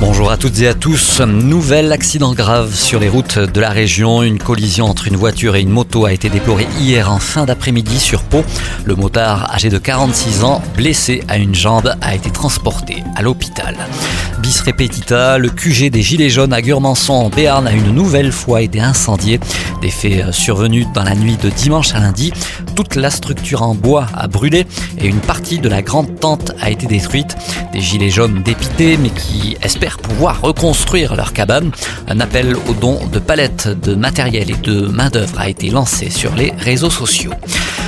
Bonjour à toutes et à tous. Nouvel accident grave sur les routes de la région. Une collision entre une voiture et une moto a été déplorée hier en fin d'après-midi sur Pau. Le motard, âgé de 46 ans, blessé à une jambe, a été transporté à l'hôpital. Bis repetita, le QG des Gilets jaunes à Gurmançon en Béarn a une nouvelle fois été incendié. Des faits survenus dans la nuit de dimanche à lundi. Toute la structure en bois a brûlé et une partie de la grande tente a été détruite. Des Gilets jaunes dépités mais qui espèrent pouvoir reconstruire leur cabane. Un appel aux dons de palettes de matériel et de main-d'œuvre a été lancé sur les réseaux sociaux.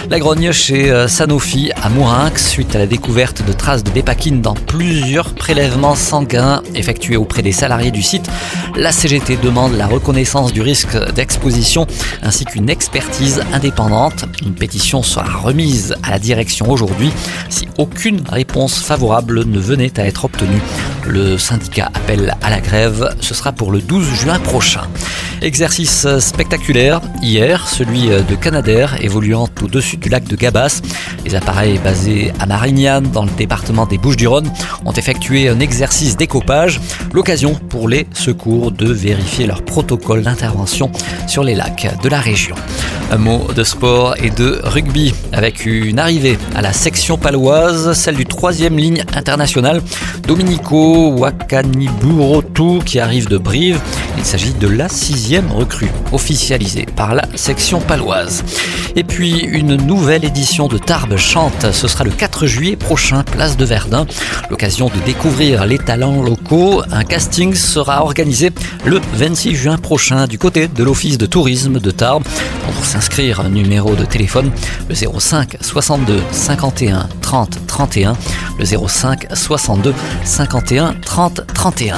La grogne chez euh, Sanofi à Mourinx suite à la découverte de traces de dépakine dans plusieurs prélèvements sanguins effectués auprès des salariés du site. La CGT demande la reconnaissance du risque d'exposition ainsi qu'une expertise indépendante. Une pétition sera remise à la direction aujourd'hui si aucune réponse favorable ne venait à être obtenue. Le syndicat appelle à la grève, ce sera pour le 12 juin prochain. Exercice spectaculaire hier, celui de Canadair évoluant au-dessus du lac de Gabas. Les appareils basés à Marignane dans le département des Bouches-du-Rhône ont effectué un exercice d'écopage, l'occasion pour les secours de vérifier leur protocole d'intervention sur les lacs de la région. Un mot de sport et de rugby avec une arrivée à la section paloise, celle du troisième ligne internationale, Dominico Wakaniburotu qui arrive de Brive. Il s'agit de la sixième recrue officialisée par la section paloise. Et puis une nouvelle édition de Tarbes chante, ce sera le 4 juillet prochain, place de Verdun. L'occasion de découvrir les talents locaux. Un casting sera organisé le 26 juin prochain du côté de l'Office de tourisme de Tarbes. Pour s'inscrire, un numéro de téléphone, le 05 62 51 30 31, le 05 62 51 30 31.